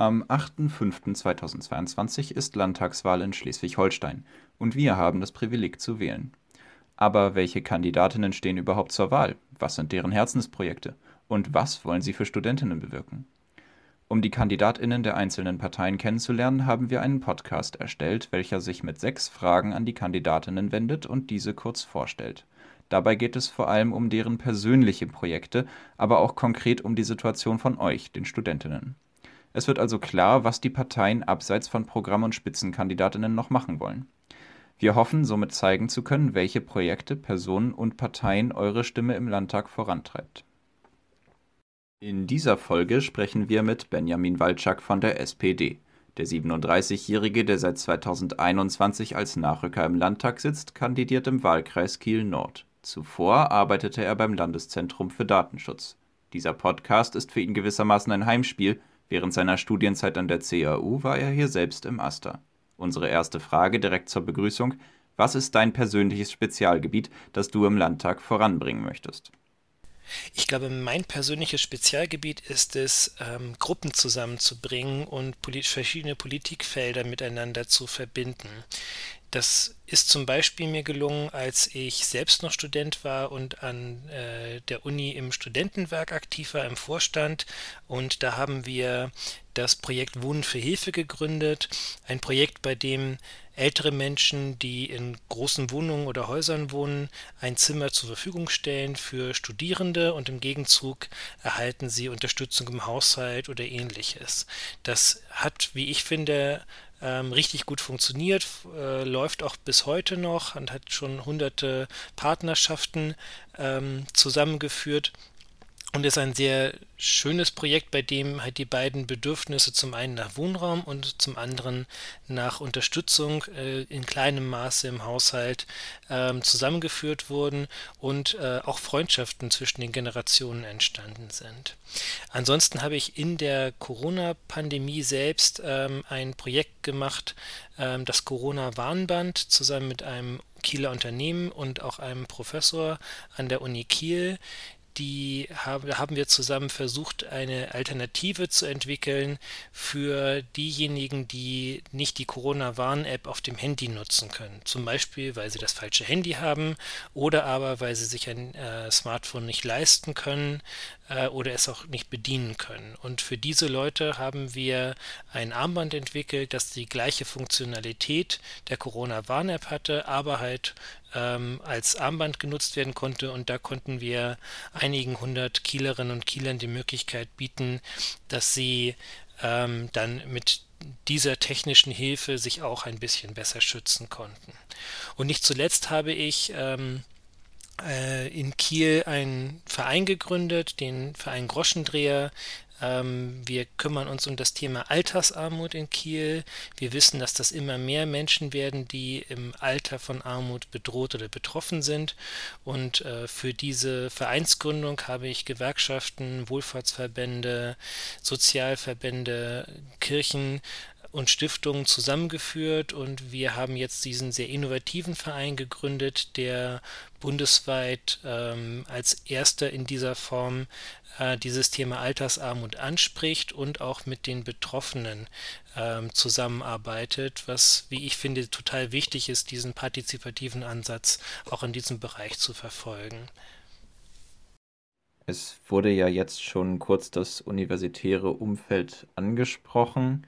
Am 8.5.2022 ist Landtagswahl in Schleswig-Holstein und wir haben das Privileg zu wählen. Aber welche Kandidatinnen stehen überhaupt zur Wahl? Was sind deren Herzensprojekte? Und was wollen sie für Studentinnen bewirken? Um die Kandidatinnen der einzelnen Parteien kennenzulernen, haben wir einen Podcast erstellt, welcher sich mit sechs Fragen an die Kandidatinnen wendet und diese kurz vorstellt. Dabei geht es vor allem um deren persönliche Projekte, aber auch konkret um die Situation von euch, den Studentinnen. Es wird also klar, was die Parteien abseits von Programm und Spitzenkandidatinnen noch machen wollen. Wir hoffen, somit zeigen zu können, welche Projekte, Personen und Parteien eure Stimme im Landtag vorantreibt. In dieser Folge sprechen wir mit Benjamin Walczak von der SPD. Der 37-Jährige, der seit 2021 als Nachrücker im Landtag sitzt, kandidiert im Wahlkreis Kiel Nord. Zuvor arbeitete er beim Landeszentrum für Datenschutz. Dieser Podcast ist für ihn gewissermaßen ein Heimspiel, Während seiner Studienzeit an der CAU war er hier selbst im Aster. Unsere erste Frage direkt zur Begrüßung: Was ist dein persönliches Spezialgebiet, das du im Landtag voranbringen möchtest? Ich glaube, mein persönliches Spezialgebiet ist es, ähm, Gruppen zusammenzubringen und polit verschiedene Politikfelder miteinander zu verbinden. Das ist zum Beispiel mir gelungen, als ich selbst noch Student war und an äh, der Uni im Studentenwerk aktiv war, im Vorstand. Und da haben wir das Projekt Wohnen für Hilfe gegründet. Ein Projekt, bei dem ältere Menschen, die in großen Wohnungen oder Häusern wohnen, ein Zimmer zur Verfügung stellen für Studierende und im Gegenzug erhalten sie Unterstützung im Haushalt oder ähnliches. Das hat, wie ich finde, ähm, richtig gut funktioniert, äh, läuft auch bis heute noch und hat schon hunderte Partnerschaften ähm, zusammengeführt und ist ein sehr schönes Projekt, bei dem halt die beiden Bedürfnisse zum einen nach Wohnraum und zum anderen nach Unterstützung äh, in kleinem Maße im Haushalt ähm, zusammengeführt wurden und äh, auch Freundschaften zwischen den Generationen entstanden sind. Ansonsten habe ich in der Corona-Pandemie selbst ähm, ein Projekt gemacht, ähm, das Corona-Warnband, zusammen mit einem Kieler Unternehmen und auch einem Professor an der Uni Kiel, die haben, haben wir zusammen versucht, eine Alternative zu entwickeln für diejenigen, die nicht die Corona-Warn-App auf dem Handy nutzen können. Zum Beispiel, weil sie das falsche Handy haben oder aber, weil sie sich ein äh, Smartphone nicht leisten können äh, oder es auch nicht bedienen können. Und für diese Leute haben wir ein Armband entwickelt, das die gleiche Funktionalität der Corona-Warn-App hatte, aber halt ähm, als Armband genutzt werden konnte. Und da konnten wir einigen hundert Kielerinnen und Kielern die Möglichkeit bieten, dass sie ähm, dann mit dieser technischen Hilfe sich auch ein bisschen besser schützen konnten. Und nicht zuletzt habe ich ähm, äh, in Kiel einen Verein gegründet, den Verein Groschendreher. Ähm, wir kümmern uns um das Thema Altersarmut in Kiel. Wir wissen, dass das immer mehr Menschen werden, die im Alter von Armut bedroht oder betroffen sind. Und äh, für diese Vereinsgründung habe ich Gewerkschaften, Wohlfahrtsverbände, Sozialverbände, Kirchen und Stiftungen zusammengeführt und wir haben jetzt diesen sehr innovativen Verein gegründet, der bundesweit ähm, als erster in dieser Form äh, dieses Thema Altersarmut anspricht und auch mit den Betroffenen ähm, zusammenarbeitet, was, wie ich finde, total wichtig ist, diesen partizipativen Ansatz auch in diesem Bereich zu verfolgen. Es wurde ja jetzt schon kurz das universitäre Umfeld angesprochen.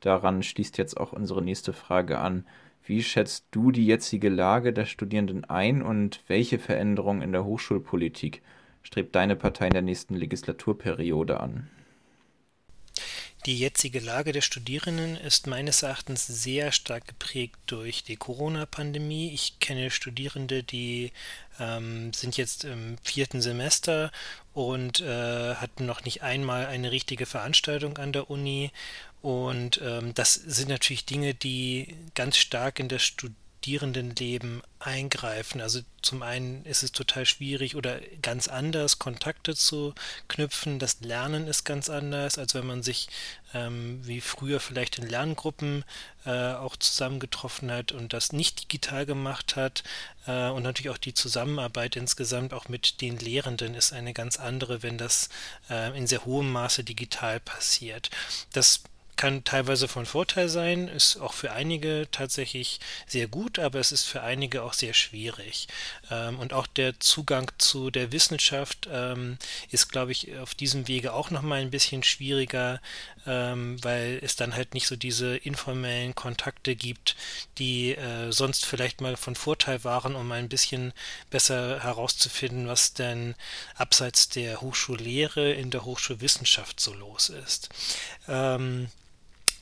Daran schließt jetzt auch unsere nächste Frage an. Wie schätzt du die jetzige Lage der Studierenden ein und welche Veränderungen in der Hochschulpolitik strebt deine Partei in der nächsten Legislaturperiode an? Die jetzige Lage der Studierenden ist meines Erachtens sehr stark geprägt durch die Corona-Pandemie. Ich kenne Studierende, die ähm, sind jetzt im vierten Semester und äh, hatten noch nicht einmal eine richtige Veranstaltung an der Uni. Und ähm, das sind natürlich Dinge, die ganz stark in Studierenden Studierendenleben eingreifen. Also zum einen ist es total schwierig oder ganz anders, Kontakte zu knüpfen. Das Lernen ist ganz anders, als wenn man sich ähm, wie früher vielleicht in Lerngruppen äh, auch zusammengetroffen hat und das nicht digital gemacht hat. Äh, und natürlich auch die Zusammenarbeit insgesamt auch mit den Lehrenden ist eine ganz andere, wenn das äh, in sehr hohem Maße digital passiert. Das kann teilweise von Vorteil sein, ist auch für einige tatsächlich sehr gut, aber es ist für einige auch sehr schwierig. Ähm, und auch der Zugang zu der Wissenschaft ähm, ist, glaube ich, auf diesem Wege auch nochmal ein bisschen schwieriger, ähm, weil es dann halt nicht so diese informellen Kontakte gibt, die äh, sonst vielleicht mal von Vorteil waren, um ein bisschen besser herauszufinden, was denn abseits der Hochschullehre in der Hochschulwissenschaft so los ist. Ähm,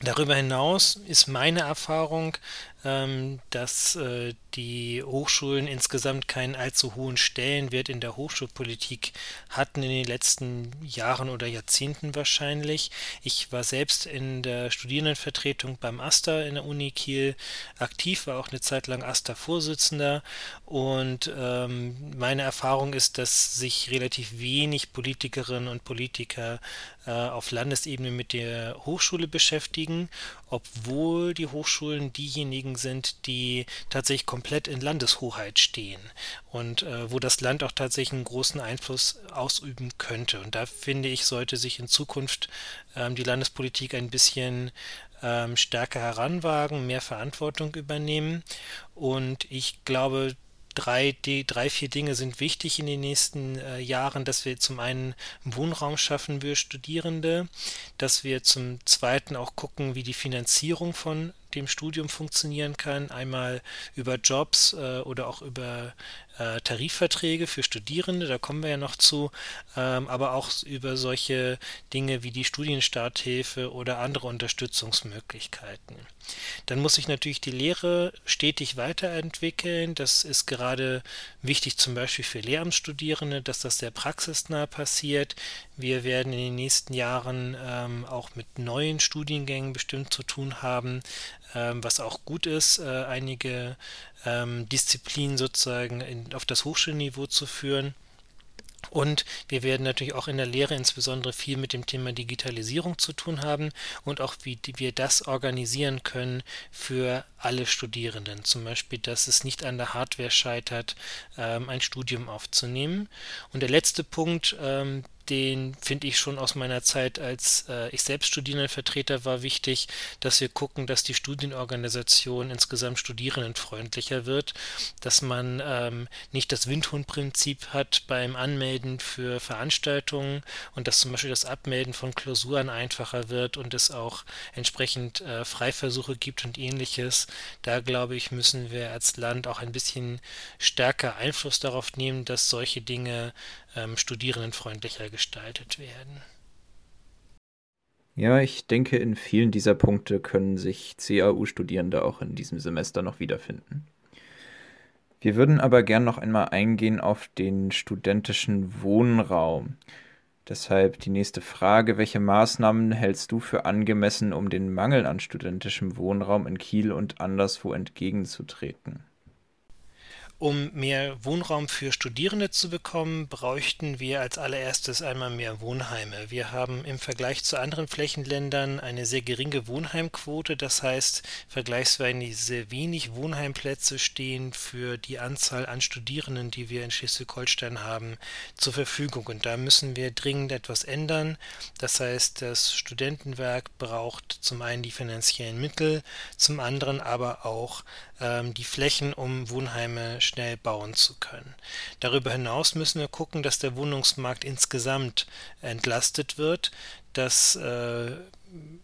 Darüber hinaus ist meine Erfahrung, dass äh, die Hochschulen insgesamt keinen allzu hohen Stellenwert in der Hochschulpolitik hatten in den letzten Jahren oder Jahrzehnten wahrscheinlich. Ich war selbst in der Studierendenvertretung beim AStA in der Uni Kiel aktiv, war auch eine Zeit lang AStA-Vorsitzender und ähm, meine Erfahrung ist, dass sich relativ wenig Politikerinnen und Politiker äh, auf Landesebene mit der Hochschule beschäftigen, obwohl die Hochschulen diejenigen sind, die tatsächlich komplett in Landeshoheit stehen und äh, wo das Land auch tatsächlich einen großen Einfluss ausüben könnte. Und da finde ich, sollte sich in Zukunft ähm, die Landespolitik ein bisschen ähm, stärker heranwagen, mehr Verantwortung übernehmen. Und ich glaube, drei, die, drei, vier Dinge sind wichtig in den nächsten äh, Jahren, dass wir zum einen Wohnraum schaffen für Studierende, dass wir zum zweiten auch gucken, wie die Finanzierung von dem Studium funktionieren kann, einmal über Jobs äh, oder auch über äh, Tarifverträge für Studierende, da kommen wir ja noch zu, ähm, aber auch über solche Dinge wie die Studienstarthilfe oder andere Unterstützungsmöglichkeiten. Dann muss sich natürlich die Lehre stetig weiterentwickeln. Das ist gerade wichtig zum Beispiel für Lehramtsstudierende, dass das sehr praxisnah passiert. Wir werden in den nächsten Jahren ähm, auch mit neuen Studiengängen bestimmt zu tun haben, ähm, was auch gut ist, äh, einige ähm, Disziplinen sozusagen in, auf das Hochschulniveau zu führen. Und wir werden natürlich auch in der Lehre insbesondere viel mit dem Thema Digitalisierung zu tun haben und auch wie wir das organisieren können für alle Studierenden. Zum Beispiel, dass es nicht an der Hardware scheitert, ähm, ein Studium aufzunehmen. Und der letzte Punkt, ähm, den finde ich schon aus meiner Zeit, als äh, ich selbst Studierendenvertreter war, wichtig, dass wir gucken, dass die Studienorganisation insgesamt studierendenfreundlicher wird, dass man ähm, nicht das Windhundprinzip hat beim Anmelden für Veranstaltungen und dass zum Beispiel das Abmelden von Klausuren einfacher wird und es auch entsprechend äh, Freiversuche gibt und ähnliches. Da glaube ich, müssen wir als Land auch ein bisschen stärker Einfluss darauf nehmen, dass solche Dinge ähm, studierendenfreundlicher gestaltet werden. Ja, ich denke, in vielen dieser Punkte können sich CAU-Studierende auch in diesem Semester noch wiederfinden. Wir würden aber gern noch einmal eingehen auf den studentischen Wohnraum. Deshalb die nächste Frage, welche Maßnahmen hältst du für angemessen, um den Mangel an studentischem Wohnraum in Kiel und anderswo entgegenzutreten? Um mehr Wohnraum für Studierende zu bekommen, bräuchten wir als allererstes einmal mehr Wohnheime. Wir haben im Vergleich zu anderen Flächenländern eine sehr geringe Wohnheimquote, das heißt vergleichsweise wenig Wohnheimplätze stehen für die Anzahl an Studierenden, die wir in Schleswig-Holstein haben, zur Verfügung. Und da müssen wir dringend etwas ändern. Das heißt, das Studentenwerk braucht zum einen die finanziellen Mittel, zum anderen aber auch ähm, die Flächen, um Wohnheime schnell bauen zu können. Darüber hinaus müssen wir gucken, dass der Wohnungsmarkt insgesamt entlastet wird. Das äh,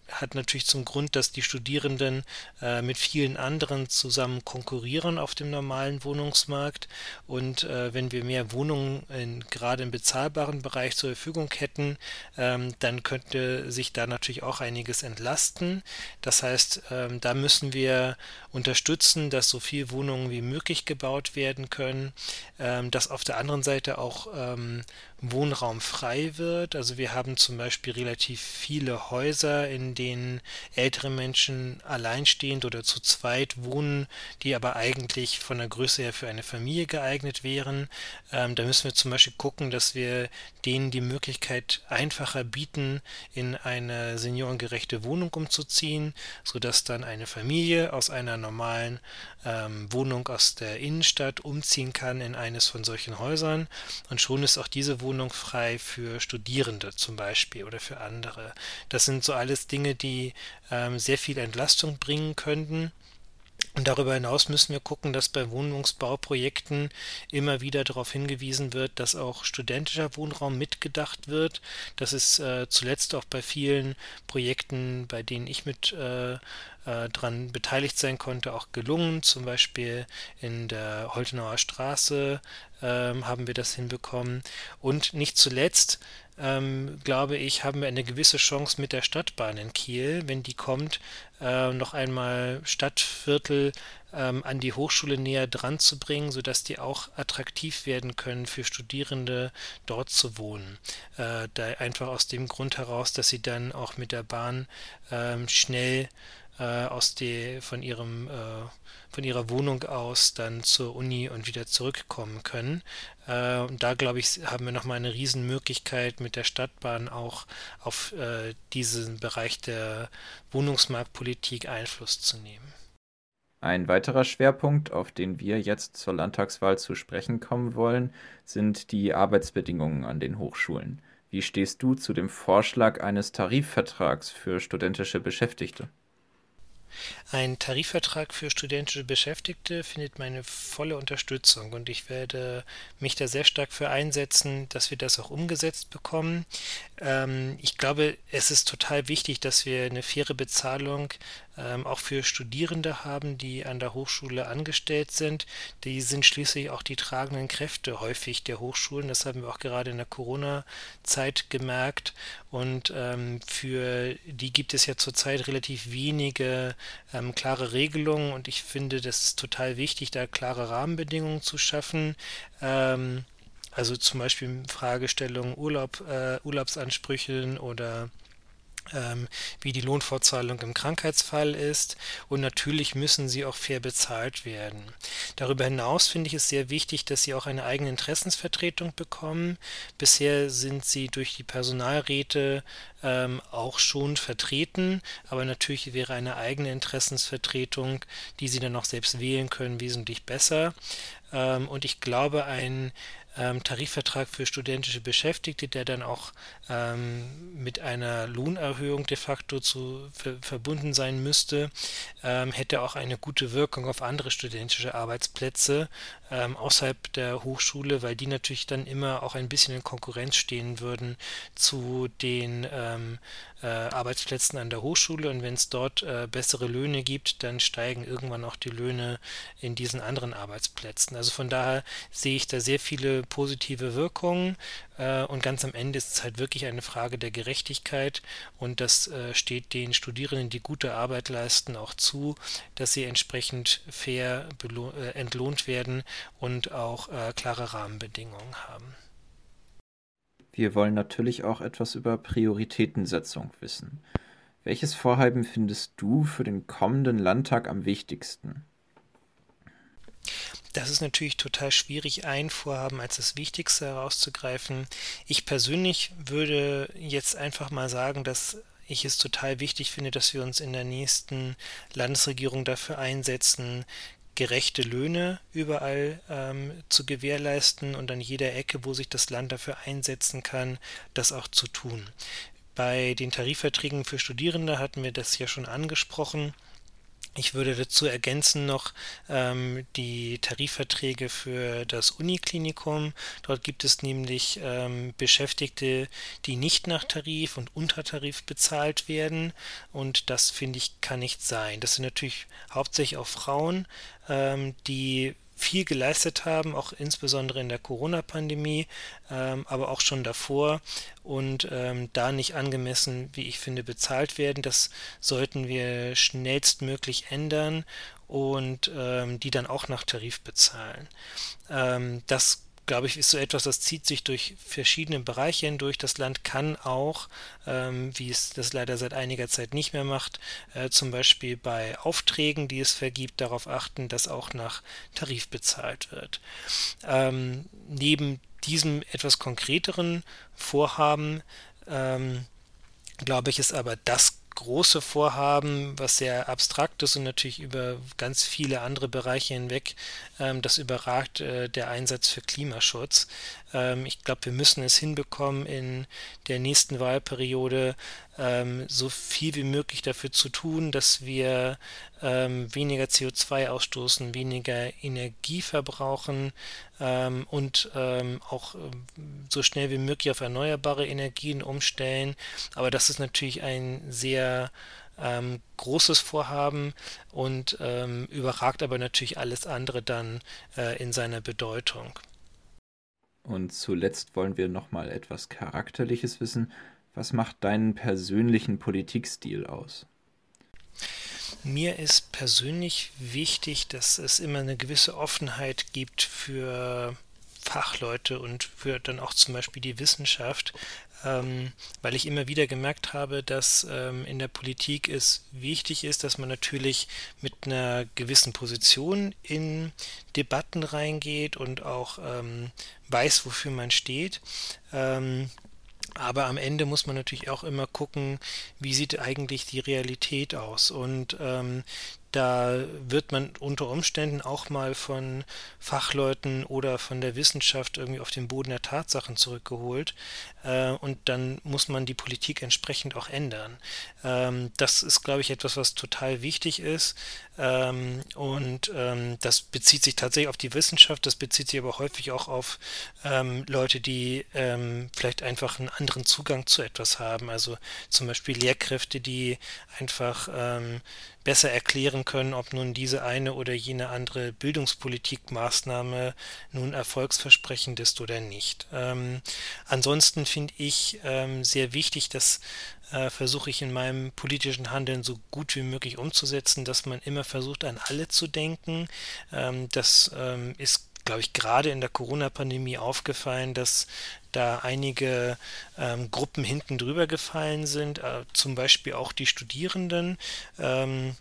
hat natürlich zum Grund, dass die Studierenden äh, mit vielen anderen zusammen konkurrieren auf dem normalen Wohnungsmarkt. Und äh, wenn wir mehr Wohnungen in, gerade im bezahlbaren Bereich zur Verfügung hätten, ähm, dann könnte sich da natürlich auch einiges entlasten. Das heißt, ähm, da müssen wir unterstützen, dass so viele Wohnungen wie möglich gebaut werden können, ähm, dass auf der anderen Seite auch ähm, Wohnraum frei wird. Also wir haben zum Beispiel relativ viele Häuser, in denen ältere Menschen alleinstehend oder zu zweit wohnen, die aber eigentlich von der Größe her für eine Familie geeignet wären. Ähm, da müssen wir zum Beispiel gucken, dass wir denen die Möglichkeit einfacher bieten, in eine seniorengerechte Wohnung umzuziehen, sodass dann eine Familie aus einer normalen ähm, Wohnung aus der Innenstadt umziehen kann in eines von solchen Häusern. Und schon ist auch diese Wohnung Wohnung frei für Studierende zum Beispiel oder für andere. Das sind so alles Dinge, die ähm, sehr viel Entlastung bringen könnten. Und darüber hinaus müssen wir gucken, dass bei Wohnungsbauprojekten immer wieder darauf hingewiesen wird, dass auch studentischer Wohnraum mitgedacht wird. Das ist äh, zuletzt auch bei vielen Projekten, bei denen ich mit äh, äh, dran beteiligt sein konnte, auch gelungen. Zum Beispiel in der Holtenauer Straße ähm, haben wir das hinbekommen. Und nicht zuletzt ähm, glaube ich, haben wir eine gewisse Chance mit der Stadtbahn in Kiel, wenn die kommt, äh, noch einmal Stadtviertel ähm, an die Hochschule näher dran zu bringen, sodass die auch attraktiv werden können für Studierende dort zu wohnen. Äh, da einfach aus dem Grund heraus, dass sie dann auch mit der Bahn ähm, schnell äh, aus die, von, ihrem, äh, von ihrer Wohnung aus dann zur Uni und wieder zurückkommen können. Äh, und da, glaube ich, haben wir nochmal eine Riesenmöglichkeit mit der Stadtbahn auch auf äh, diesen Bereich der Wohnungsmarktpolitik Einfluss zu nehmen. Ein weiterer Schwerpunkt, auf den wir jetzt zur Landtagswahl zu sprechen kommen wollen, sind die Arbeitsbedingungen an den Hochschulen. Wie stehst du zu dem Vorschlag eines Tarifvertrags für studentische Beschäftigte? Ein Tarifvertrag für studentische Beschäftigte findet meine volle Unterstützung und ich werde mich da sehr stark für einsetzen, dass wir das auch umgesetzt bekommen. Ähm, ich glaube, es ist total wichtig, dass wir eine faire Bezahlung ähm, auch für Studierende haben, die an der Hochschule angestellt sind. Die sind schließlich auch die tragenden Kräfte häufig der Hochschulen. Das haben wir auch gerade in der Corona-Zeit gemerkt. Und ähm, für die gibt es ja zurzeit relativ wenige ähm, klare Regelungen. Und ich finde, das ist total wichtig, da klare Rahmenbedingungen zu schaffen. Ähm, also zum Beispiel Fragestellungen Urlaub, äh, Urlaubsansprüchen oder wie die Lohnfortzahlung im Krankheitsfall ist und natürlich müssen sie auch fair bezahlt werden. Darüber hinaus finde ich es sehr wichtig, dass sie auch eine eigene Interessensvertretung bekommen. Bisher sind sie durch die Personalräte ähm, auch schon vertreten, aber natürlich wäre eine eigene Interessensvertretung, die sie dann auch selbst wählen können, wesentlich besser. Ähm, und ich glaube, ein ähm, Tarifvertrag für studentische Beschäftigte, der dann auch ähm, mit einer Lohnerhöhung de facto zu, ver, verbunden sein müsste, ähm, hätte auch eine gute Wirkung auf andere studentische Arbeitsplätze ähm, außerhalb der Hochschule, weil die natürlich dann immer auch ein bisschen in Konkurrenz stehen würden zu den ähm, äh, Arbeitsplätzen an der Hochschule und wenn es dort äh, bessere Löhne gibt, dann steigen irgendwann auch die Löhne in diesen anderen Arbeitsplätzen. Also von daher sehe ich da sehr viele positive Wirkungen äh, und ganz am Ende ist es halt wirklich eine Frage der Gerechtigkeit und das äh, steht den Studierenden, die gute Arbeit leisten, auch zu, dass sie entsprechend fair äh, entlohnt werden und auch klare Rahmenbedingungen haben. Wir wollen natürlich auch etwas über Prioritätensetzung wissen. Welches Vorhaben findest du für den kommenden Landtag am wichtigsten? Das ist natürlich total schwierig, ein Vorhaben als das Wichtigste herauszugreifen. Ich persönlich würde jetzt einfach mal sagen, dass ich es total wichtig finde, dass wir uns in der nächsten Landesregierung dafür einsetzen, gerechte Löhne überall ähm, zu gewährleisten und an jeder Ecke, wo sich das Land dafür einsetzen kann, das auch zu tun. Bei den Tarifverträgen für Studierende hatten wir das ja schon angesprochen. Ich würde dazu ergänzen noch ähm, die Tarifverträge für das Uniklinikum. Dort gibt es nämlich ähm, Beschäftigte, die nicht nach Tarif und unter Tarif bezahlt werden. Und das finde ich kann nicht sein. Das sind natürlich hauptsächlich auch Frauen, ähm, die viel geleistet haben, auch insbesondere in der Corona-Pandemie, ähm, aber auch schon davor und ähm, da nicht angemessen, wie ich finde, bezahlt werden. Das sollten wir schnellstmöglich ändern und ähm, die dann auch nach Tarif bezahlen. Ähm, das glaube ich, ist so etwas, das zieht sich durch verschiedene Bereiche hindurch. Das Land kann auch, ähm, wie es das leider seit einiger Zeit nicht mehr macht, äh, zum Beispiel bei Aufträgen, die es vergibt, darauf achten, dass auch nach Tarif bezahlt wird. Ähm, neben diesem etwas konkreteren Vorhaben ähm, glaube ich, ist aber das große Vorhaben, was sehr abstrakt ist und natürlich über ganz viele andere Bereiche hinweg, ähm, das überragt äh, der Einsatz für Klimaschutz. Ähm, ich glaube, wir müssen es hinbekommen, in der nächsten Wahlperiode ähm, so viel wie möglich dafür zu tun, dass wir ähm, weniger CO2 ausstoßen, weniger Energie verbrauchen und auch so schnell wie möglich auf erneuerbare Energien umstellen. Aber das ist natürlich ein sehr ähm, großes Vorhaben und ähm, überragt aber natürlich alles andere dann äh, in seiner Bedeutung. Und zuletzt wollen wir nochmal etwas Charakterliches wissen. Was macht deinen persönlichen Politikstil aus? Mir ist persönlich wichtig, dass es immer eine gewisse Offenheit gibt für Fachleute und für dann auch zum Beispiel die Wissenschaft, weil ich immer wieder gemerkt habe, dass ähm, in der Politik es wichtig ist, dass man natürlich mit einer gewissen Position in Debatten reingeht und auch ähm, weiß, wofür man steht. Ähm, aber am Ende muss man natürlich auch immer gucken, wie sieht eigentlich die Realität aus. Und ähm, da wird man unter Umständen auch mal von Fachleuten oder von der Wissenschaft irgendwie auf den Boden der Tatsachen zurückgeholt. Äh, und dann muss man die Politik entsprechend auch ändern. Ähm, das ist, glaube ich, etwas, was total wichtig ist. Ähm, und ähm, das bezieht sich tatsächlich auf die Wissenschaft, das bezieht sich aber häufig auch auf ähm, Leute, die ähm, vielleicht einfach einen anderen Zugang zu etwas haben. Also zum Beispiel Lehrkräfte, die einfach ähm, besser erklären können, ob nun diese eine oder jene andere Bildungspolitikmaßnahme nun erfolgsversprechend ist oder nicht. Ähm, ansonsten finde ich ähm, sehr wichtig, dass äh, versuche ich in meinem politischen Handeln so gut wie möglich umzusetzen, dass man immer versucht, an alle zu denken. Ähm, das ähm, ist glaube ich, gerade in der Corona-Pandemie aufgefallen, dass da einige ähm, Gruppen hinten drüber gefallen sind, äh, zum Beispiel auch die Studierenden. Ähm,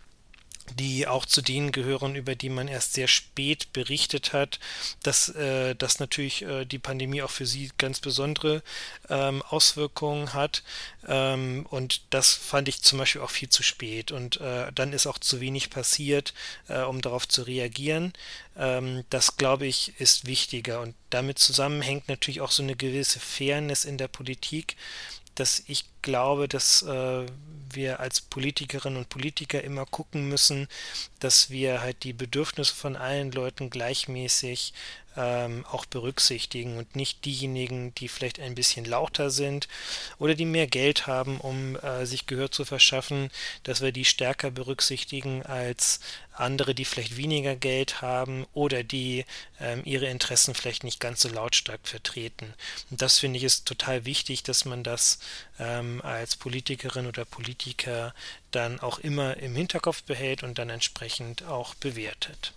die auch zu denen gehören, über die man erst sehr spät berichtet hat, dass, äh, dass natürlich äh, die Pandemie auch für sie ganz besondere ähm, Auswirkungen hat. Ähm, und das fand ich zum Beispiel auch viel zu spät. Und äh, dann ist auch zu wenig passiert, äh, um darauf zu reagieren. Ähm, das, glaube ich, ist wichtiger. Und damit zusammenhängt natürlich auch so eine gewisse Fairness in der Politik, dass ich glaube, dass äh, wir als Politikerinnen und Politiker immer gucken müssen, dass wir halt die Bedürfnisse von allen Leuten gleichmäßig ähm, auch berücksichtigen und nicht diejenigen, die vielleicht ein bisschen lauter sind oder die mehr Geld haben, um äh, sich Gehör zu verschaffen, dass wir die stärker berücksichtigen als andere, die vielleicht weniger Geld haben oder die ähm, ihre Interessen vielleicht nicht ganz so lautstark vertreten. Und das finde ich ist total wichtig, dass man das ähm, als Politikerin oder Politiker dann auch immer im Hinterkopf behält und dann entsprechend auch bewertet.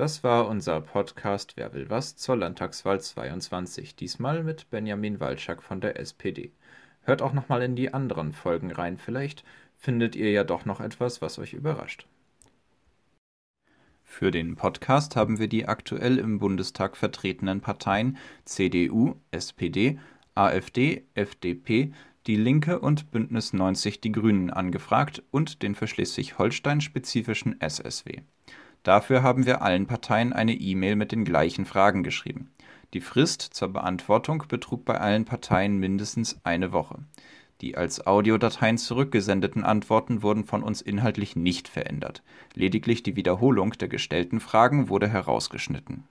Das war unser Podcast Wer will was zur Landtagswahl 22, diesmal mit Benjamin Walczak von der SPD. Hört auch nochmal in die anderen Folgen rein, vielleicht findet ihr ja doch noch etwas, was euch überrascht. Für den Podcast haben wir die aktuell im Bundestag vertretenen Parteien CDU, SPD, AfD, FDP, Die Linke und Bündnis 90 Die Grünen angefragt und den für Schleswig-Holstein spezifischen SSW. Dafür haben wir allen Parteien eine E-Mail mit den gleichen Fragen geschrieben. Die Frist zur Beantwortung betrug bei allen Parteien mindestens eine Woche. Die als Audiodateien zurückgesendeten Antworten wurden von uns inhaltlich nicht verändert. Lediglich die Wiederholung der gestellten Fragen wurde herausgeschnitten